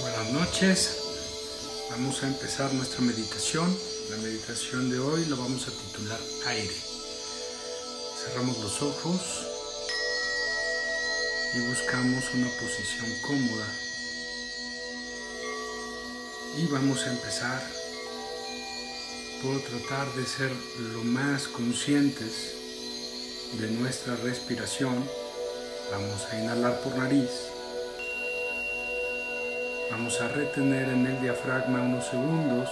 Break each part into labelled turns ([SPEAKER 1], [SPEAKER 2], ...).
[SPEAKER 1] Buenas noches. Vamos a empezar nuestra meditación. La meditación de hoy lo vamos a titular aire. Cerramos los ojos y buscamos una posición cómoda. Y vamos a empezar por tratar de ser lo más conscientes de nuestra respiración. Vamos a inhalar por nariz. Vamos a retener en el diafragma unos segundos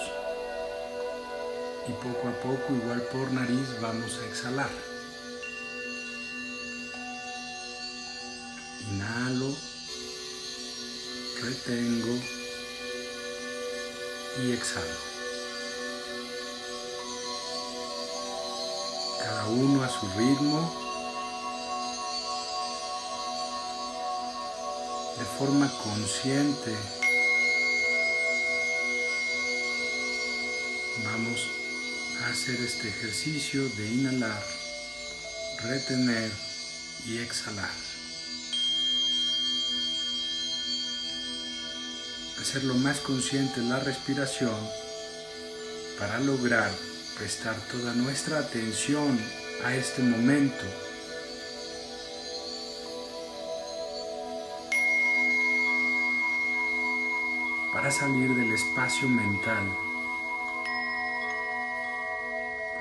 [SPEAKER 1] y poco a poco, igual por nariz, vamos a exhalar. Inhalo, retengo y exhalo. Cada uno a su ritmo, de forma consciente. Vamos a hacer este ejercicio de inhalar, retener y exhalar. Hacer lo más consciente la respiración para lograr prestar toda nuestra atención a este momento. Para salir del espacio mental.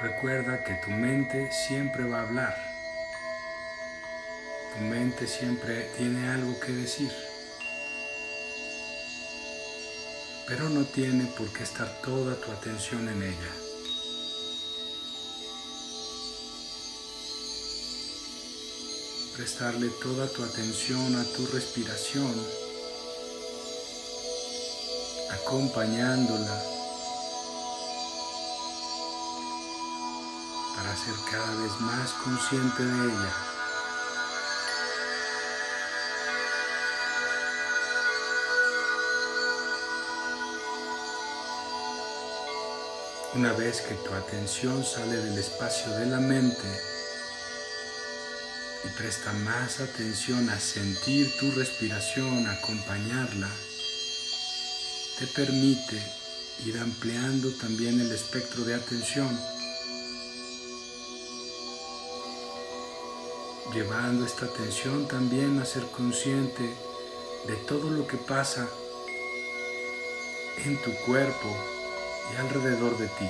[SPEAKER 1] Recuerda que tu mente siempre va a hablar. Tu mente siempre tiene algo que decir. Pero no tiene por qué estar toda tu atención en ella. Prestarle toda tu atención a tu respiración, acompañándola para ser cada vez más consciente de ella. Una vez que tu atención sale del espacio de la mente y presta más atención a sentir tu respiración, acompañarla, te permite ir ampliando también el espectro de atención llevando esta atención también a ser consciente de todo lo que pasa en tu cuerpo y alrededor de ti.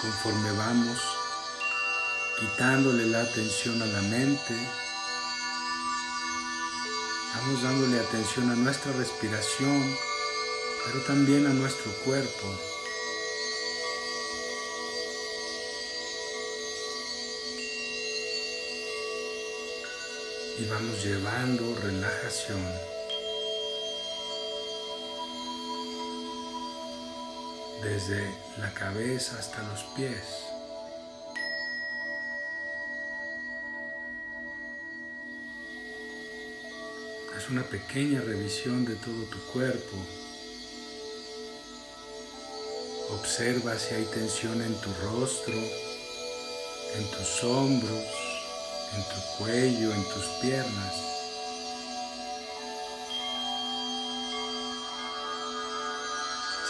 [SPEAKER 1] Conforme vamos quitándole la atención a la mente, vamos dándole atención a nuestra respiración, pero también a nuestro cuerpo. Y vamos llevando relajación. Desde la cabeza hasta los pies. Haz una pequeña revisión de todo tu cuerpo. Observa si hay tensión en tu rostro, en tus hombros, en tu cuello, en tus piernas.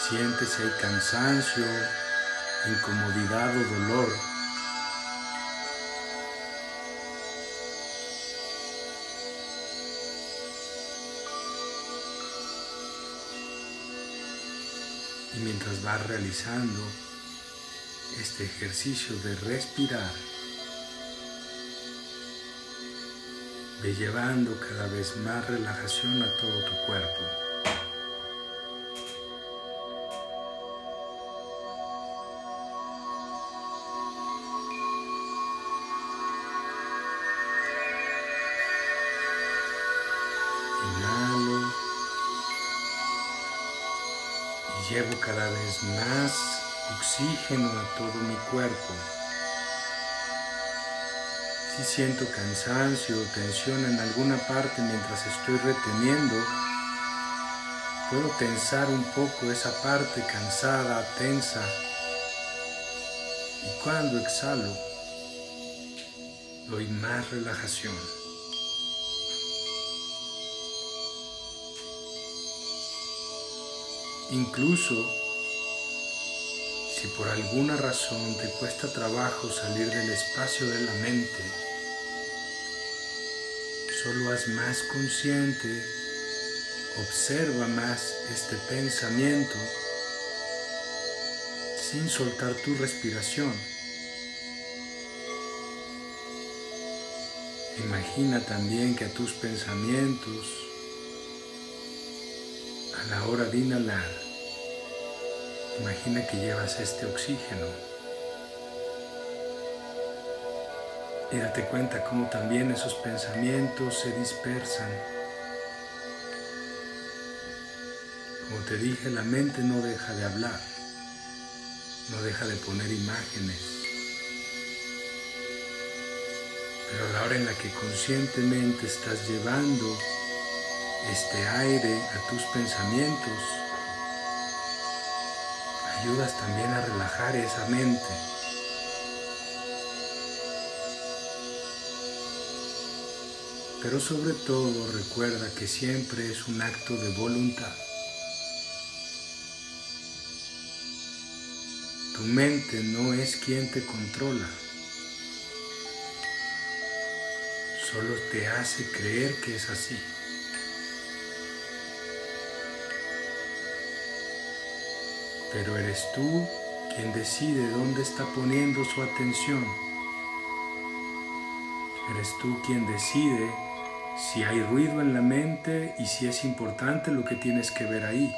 [SPEAKER 1] Siente si hay cansancio, incomodidad o dolor. Y mientras vas realizando este ejercicio de respirar, ve llevando cada vez más relajación a todo tu cuerpo. Cada vez más oxígeno a todo mi cuerpo. Si siento cansancio o tensión en alguna parte mientras estoy reteniendo, puedo tensar un poco esa parte cansada, tensa Y cuando exhalo, doy más relajación. Incluso si por alguna razón te cuesta trabajo salir del espacio de la mente, solo haz más consciente, observa más este pensamiento sin soltar tu respiración. Imagina también que tus pensamientos, la hora de inhalar, imagina que llevas este oxígeno. Y date cuenta cómo también esos pensamientos se dispersan. Como te dije, la mente no deja de hablar, no deja de poner imágenes. Pero a la hora en la que conscientemente estás llevando este aire a tus pensamientos, ayudas también a relajar esa mente. Pero sobre todo recuerda que siempre es un acto de voluntad. Tu mente no es quien te controla. Solo te hace creer que es así. Pero eres tú quien decide dónde está poniendo su atención. Eres tú quien decide si hay ruido en la mente y si es importante lo que tienes que ver ahí.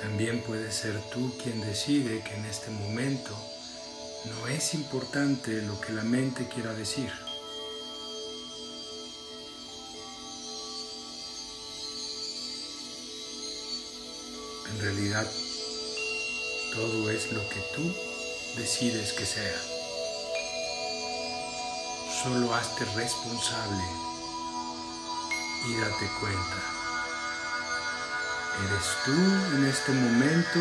[SPEAKER 1] También puedes ser tú quien decide que en este momento no es importante lo que la mente quiera decir. Realidad, todo es lo que tú decides que sea solo hazte responsable y date cuenta. Eres tú en este momento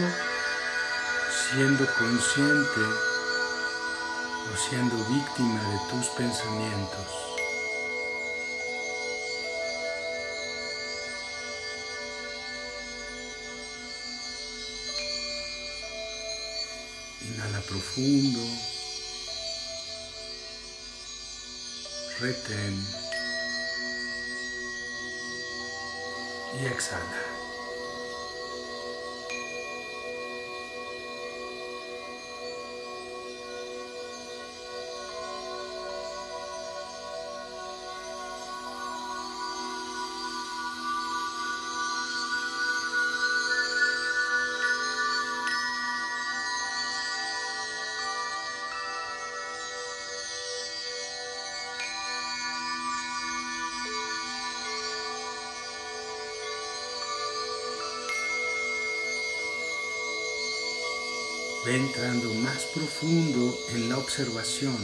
[SPEAKER 1] siendo consciente o siendo víctima de tus pensamientos. Inhala profundo. retén y exhala. Entrando más profundo en la observación,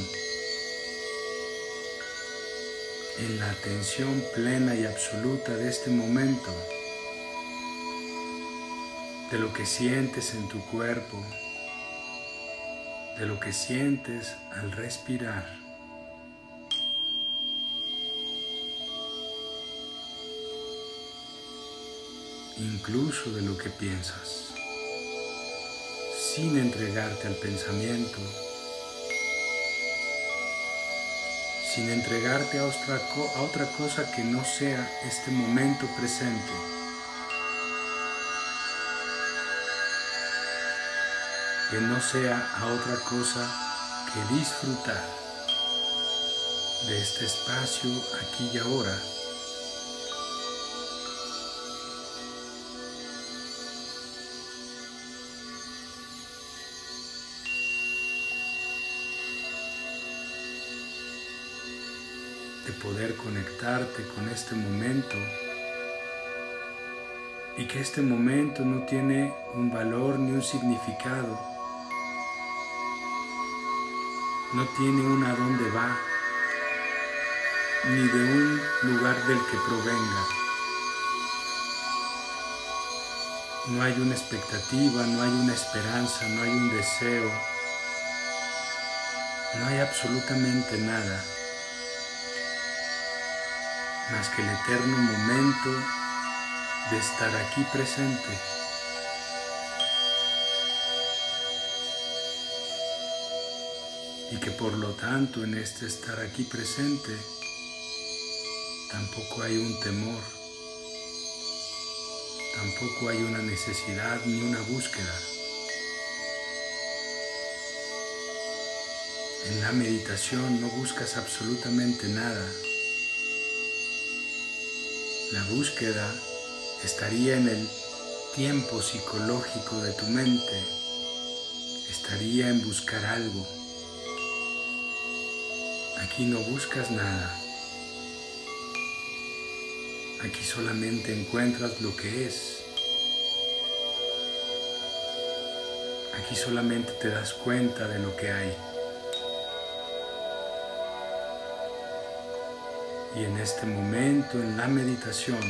[SPEAKER 1] en la atención plena y absoluta de este momento, de lo que sientes en tu cuerpo, de lo que sientes al respirar. incluso de lo que piensas sin entregarte al pensamiento, sin entregarte a otra, cosa que no sea este momento presente. Que no sea a otra cosa que disfrutar de este espacio aquí y ahora poder conectarte con este momento y que este momento no tiene un valor ni un significado, no tiene un a dónde va, ni de un lugar del que provenga. No hay una expectativa, no hay una esperanza, no hay un deseo, no hay absolutamente nada más que el eterno momento de estar aquí presente. Y que por lo tanto en este estar aquí presente tampoco hay un temor, tampoco hay una necesidad ni una búsqueda. En la meditación no buscas absolutamente nada. La búsqueda estaría en el tiempo psicológico de tu mente, estaría en buscar algo. Aquí no buscas nada. Aquí solamente encuentras lo que es. Aquí solamente te das cuenta de lo que hay. Y en este momento, en la meditación,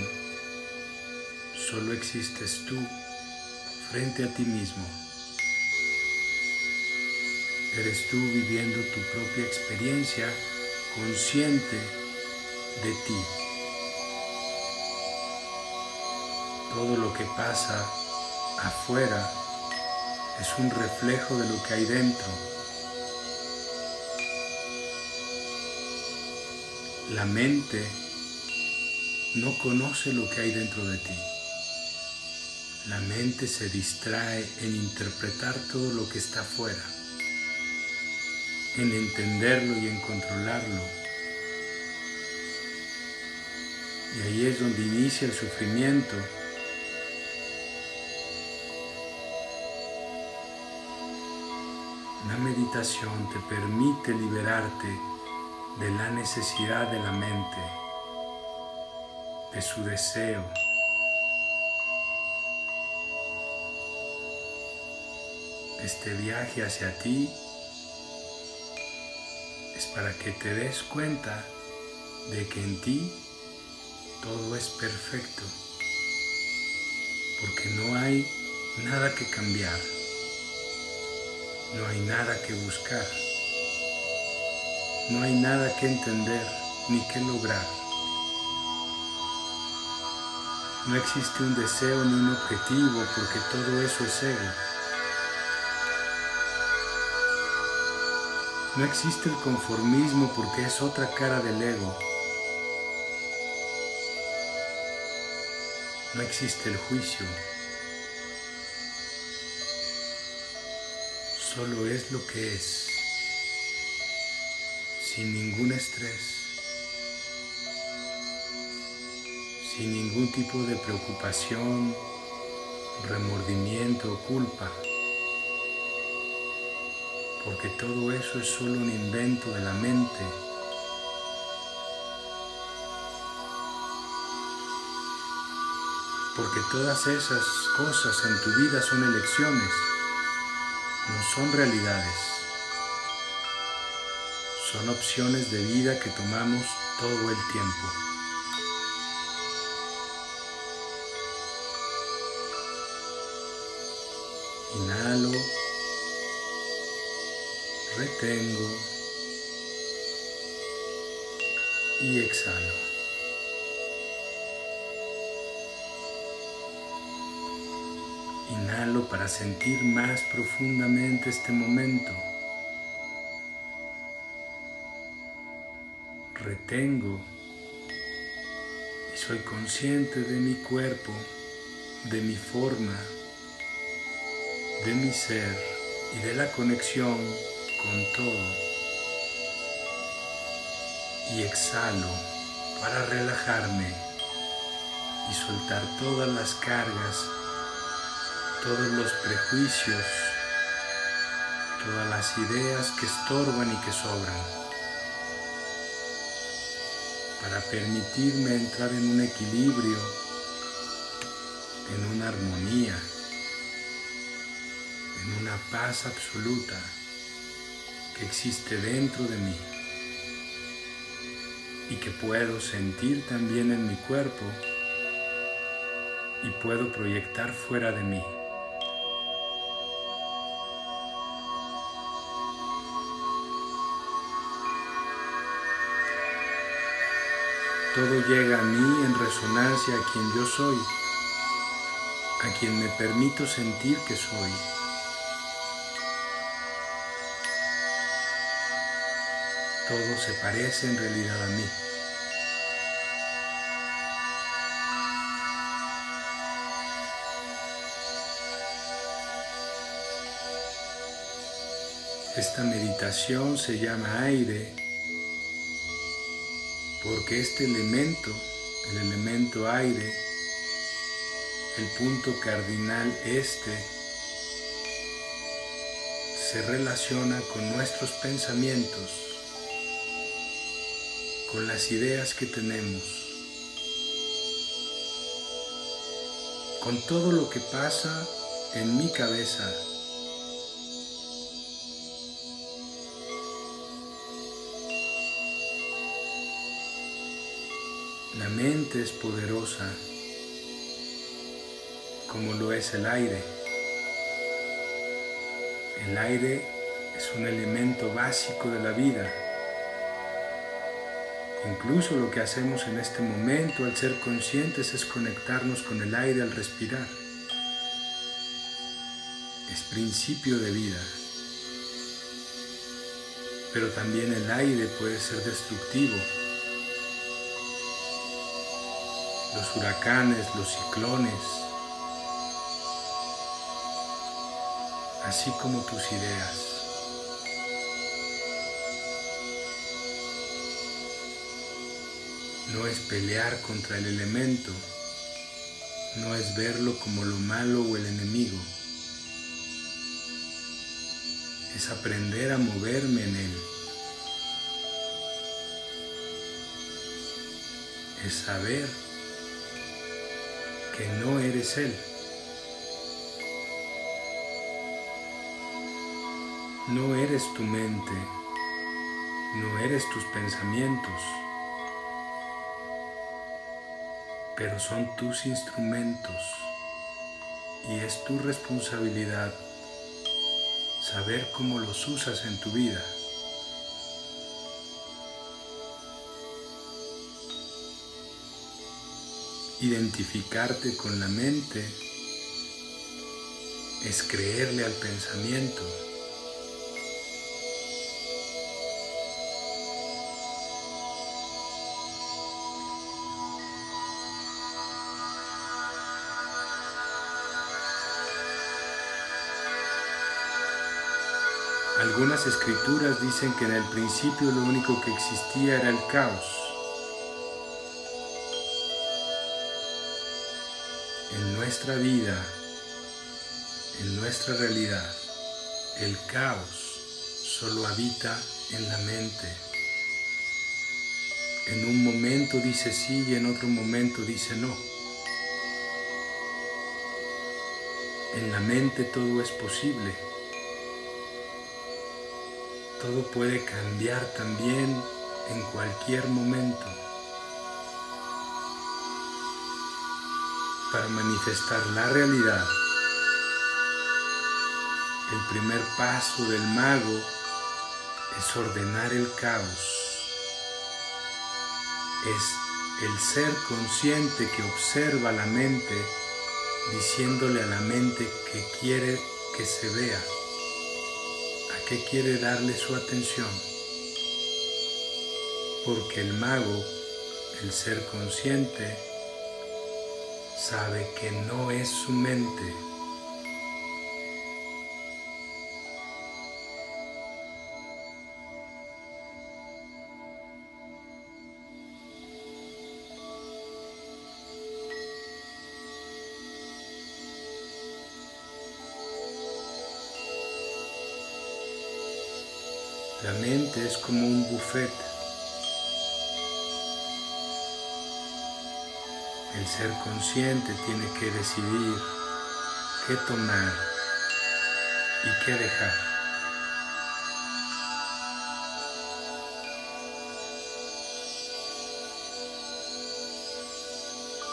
[SPEAKER 1] solo existes tú frente a ti mismo. Eres tú viviendo tu propia experiencia consciente de ti. Todo lo que pasa afuera es un reflejo de lo que hay dentro. La mente no conoce lo que hay dentro de ti. La mente se distrae en interpretar todo lo que está afuera, en entenderlo y en controlarlo. Y ahí es donde inicia el sufrimiento. La meditación te permite liberarte de la necesidad de la mente, de su deseo. Este viaje hacia ti es para que te des cuenta de que en ti todo es perfecto, porque no hay nada que cambiar, no hay nada que buscar. No hay nada que entender ni que lograr. No existe un deseo ni un objetivo porque todo eso es ego. No existe el conformismo porque es otra cara del ego. No existe el juicio. Solo es lo que es sin ningún estrés, sin ningún tipo de preocupación, remordimiento o culpa, porque todo eso es solo un invento de la mente. Porque todas esas cosas en tu vida son elecciones, no son realidades son opciones de vida que tomamos todo el tiempo. Inhalo, retengo y exhalo. Inhalo para sentir más profundamente este momento. Retengo y soy consciente de mi cuerpo, de mi forma, de mi ser y de la conexión con todo. Y exhalo para relajarme y soltar todas las cargas, todos los prejuicios, todas las ideas que estorban y que sobran para permitirme entrar en un equilibrio, en una armonía, en una paz absoluta que existe dentro de mí y que puedo sentir también en mi cuerpo y puedo proyectar fuera de mí. Todo llega a mí en resonancia a quien yo soy, a quien me permito sentir que soy. Todo se parece en realidad a mí. Esta meditación se llama aire porque este elemento, el elemento aire, el punto cardinal este, se relaciona con nuestros pensamientos, con las ideas que tenemos, con todo lo que pasa en mi cabeza La mente es poderosa como lo es el aire. El aire es un elemento básico de la vida. Incluso lo que hacemos en este momento al ser conscientes es conectarnos con el aire al respirar. Es principio de vida. Pero también el aire puede ser destructivo los huracanes, los ciclones, así como tus ideas. No es pelear contra el elemento, no es verlo como lo malo o el enemigo, es aprender a moverme en él. Es saber que no eres Él. No eres tu mente, no eres tus pensamientos, pero son tus instrumentos y es tu responsabilidad saber cómo los usas en tu vida. Identificarte con la mente es creerle al pensamiento. Algunas escrituras dicen que en el principio lo único que existía era el caos. Nuestra vida, en nuestra realidad, el caos solo habita en la mente. En un momento dice sí y en otro momento dice no. En la mente todo es posible. Todo puede cambiar también en cualquier momento. Para manifestar la realidad. El primer paso del mago es ordenar el caos. Es el ser consciente que observa la mente diciéndole a la mente que quiere que se vea, a qué quiere darle su atención. Porque el mago, el ser consciente, sabe que no es su mente. La mente es como un buffet El ser consciente tiene que decidir qué tomar y qué dejar.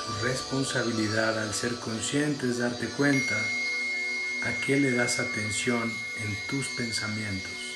[SPEAKER 1] Tu responsabilidad al ser consciente es darte cuenta a qué le das atención en tus pensamientos.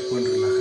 [SPEAKER 1] Cuerpo en.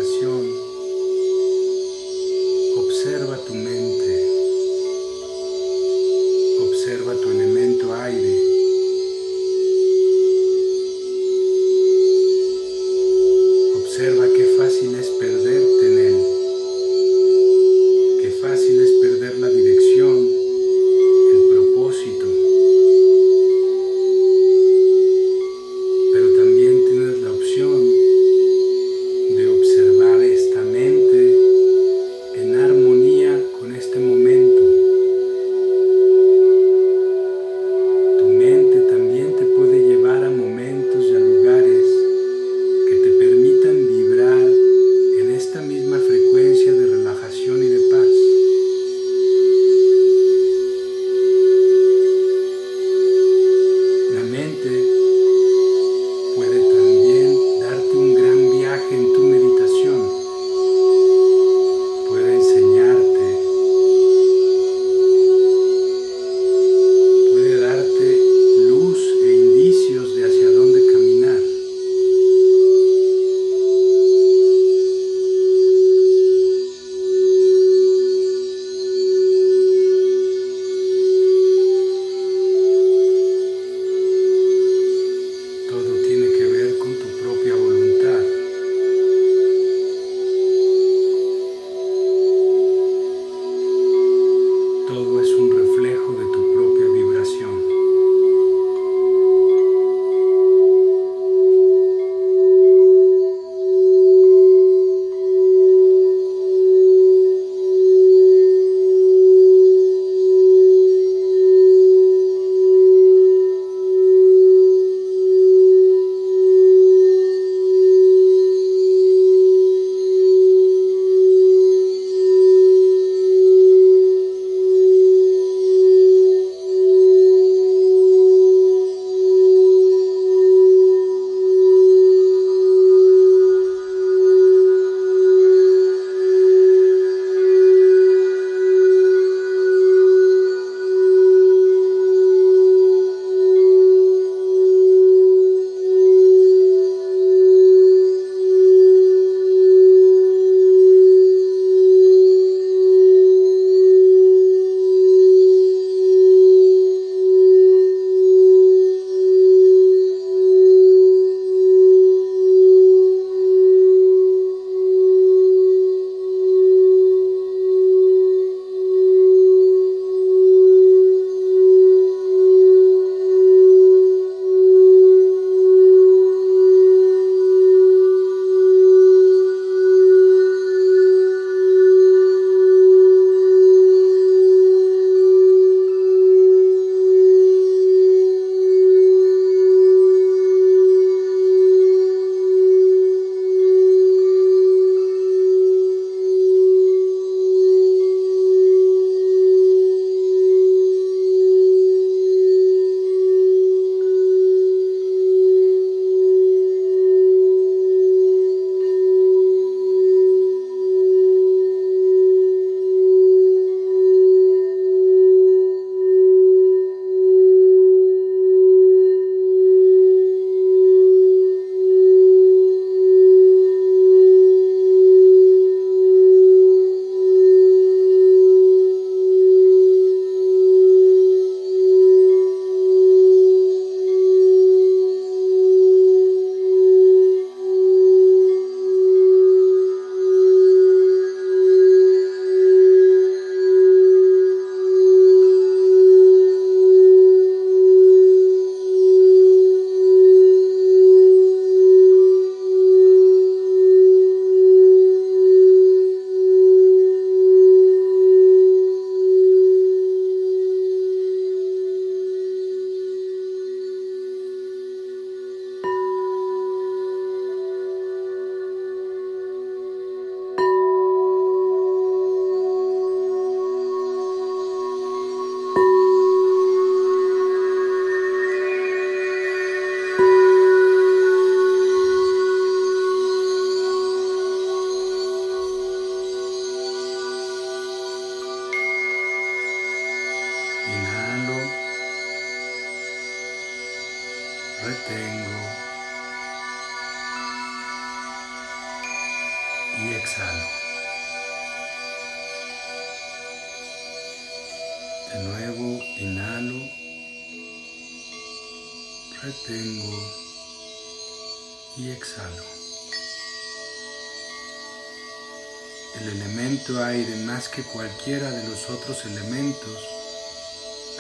[SPEAKER 1] Aire más que cualquiera de los otros elementos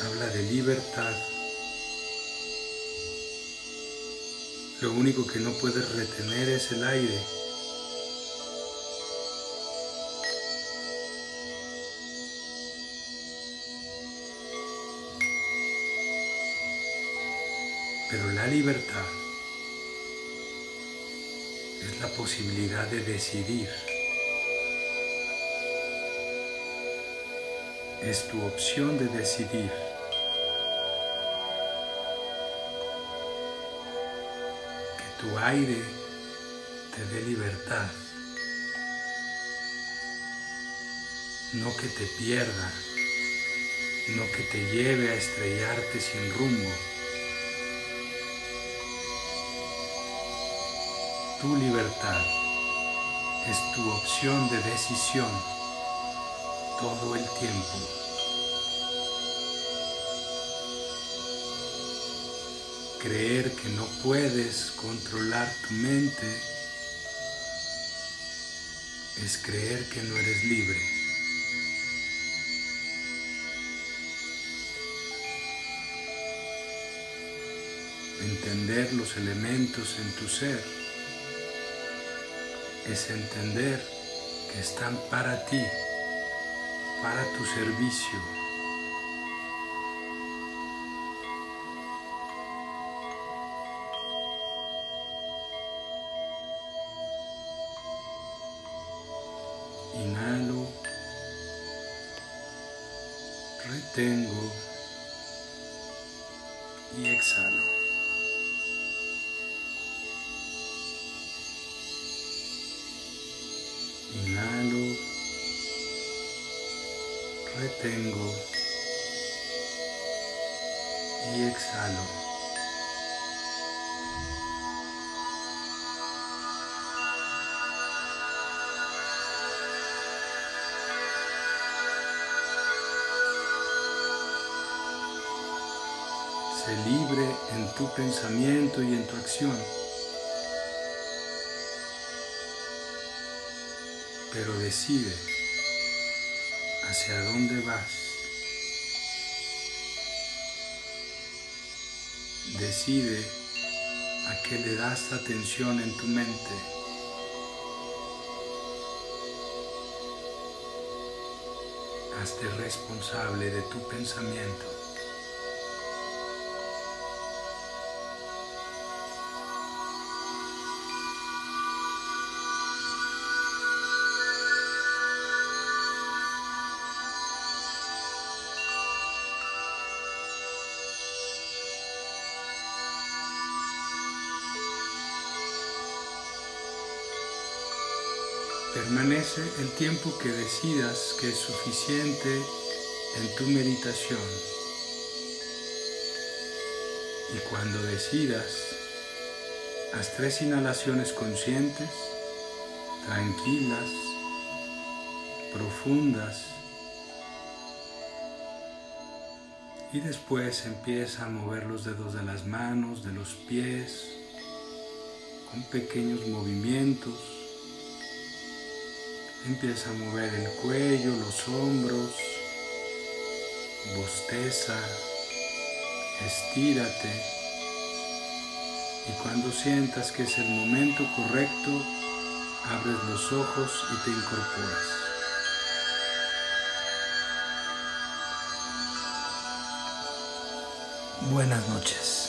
[SPEAKER 1] habla de libertad. Lo único que no puedes retener es el aire. Pero la libertad es la posibilidad de decidir. Es tu opción de decidir. Que tu aire te dé libertad. No que te pierda, no que te lleve a estrellarte sin rumbo. tu libertad es tu opción de decisión todo el tiempo. Creer que no puedes controlar tu mente es creer que no eres libre. Entender los elementos en tu ser es entender que están para ti, para tu servicio. Sé libre en tu pensamiento y en tu acción. pero decide hacia dónde vas. Decide a qué le das atención en tu mente. Hazte responsable de tu pensamiento. El tiempo que decidas que es suficiente en tu meditación. Y cuando decidas, haz tres inhalaciones conscientes, tranquilas, profundas. Y después empieza a mover los dedos de las manos, de los pies, con pequeños movimientos Empieza a mover el cuello, los hombros, bosteza, estírate y cuando sientas que es el momento correcto, abres los ojos y te incorporas. Buenas noches.